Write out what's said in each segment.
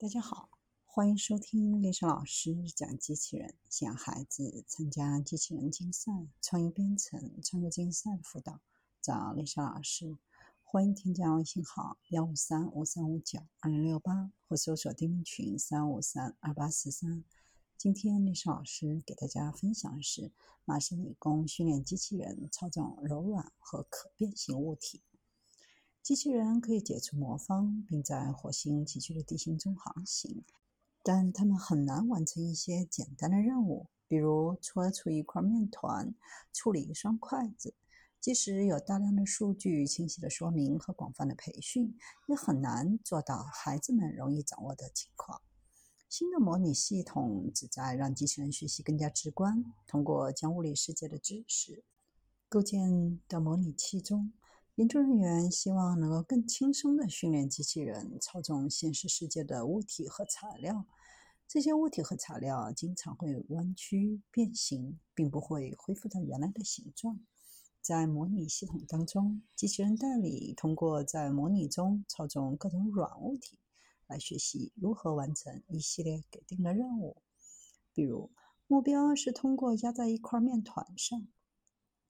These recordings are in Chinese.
大家好，欢迎收听丽莎老师讲机器人，想孩子参加机器人竞赛、创意编程、创客竞赛的辅导，找丽莎老师。欢迎添加微信号幺五三五三五九二零六八，或搜索钉钉群三五三二八四三。今天丽莎老师给大家分享的是麻省理工训练机器人操纵柔软和可变形物体。机器人可以解除魔方，并在火星崎岖的地形中航行，但他们很难完成一些简单的任务，比如搓出一块面团、处理一双筷子。即使有大量的数据、清晰的说明和广泛的培训，也很难做到孩子们容易掌握的情况。新的模拟系统旨在让机器人学习更加直观，通过将物理世界的知识构建到模拟器中。研究人员希望能够更轻松地训练机器人操纵现实世界的物体和材料。这些物体和材料经常会弯曲、变形，并不会恢复到原来的形状。在模拟系统当中，机器人代理通过在模拟中操纵各种软物体，来学习如何完成一系列给定的任务。比如，目标是通过压在一块面团上。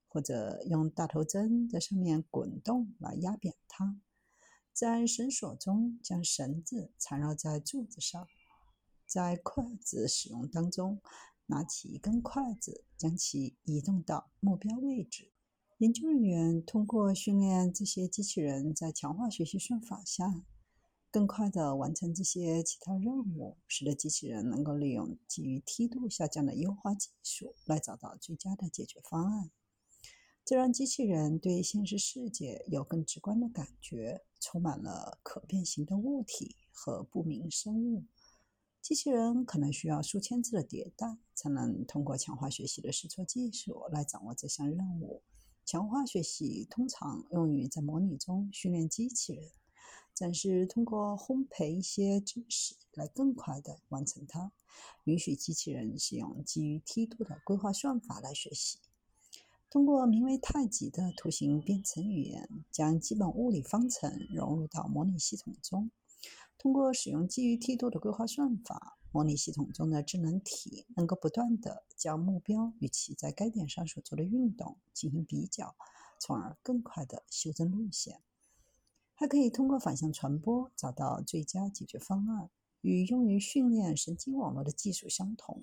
或者用大头针在上面滚动来压扁它，在绳索中将绳子缠绕在柱子上，在筷子使用当中，拿起一根筷子将其移动到目标位置。研究人员通过训练这些机器人在强化学习算法下，更快地完成这些其他任务，使得机器人能够利用基于梯度下降的优化技术来找到最佳的解决方案。这让机器人对现实世界有更直观的感觉，充满了可变形的物体和不明生物。机器人可能需要数千次的迭代，才能通过强化学习的试错技术来掌握这项任务。强化学习通常用于在模拟中训练机器人，暂时通过烘焙一些知识来更快地完成它，允许机器人使用基于梯度的规划算法来学习。通过名为太极的图形编程语言，将基本物理方程融入到模拟系统中。通过使用基于梯度的规划算法，模拟系统中的智能体能够不断地将目标与其在该点上所做的运动进行比较，从而更快地修正路线。还可以通过反向传播找到最佳解决方案，与用于训练神经网络的技术相同。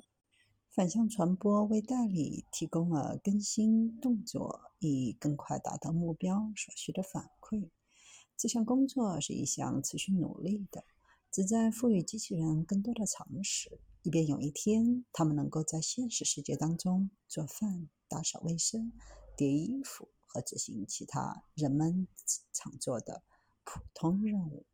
反向传播为代理提供了更新动作以更快达到目标所需的反馈。这项工作是一项持续努力的，旨在赋予机器人更多的常识，以便有一天它们能够在现实世界当中做饭、打扫卫生、叠衣服和执行其他人们常做的普通任务。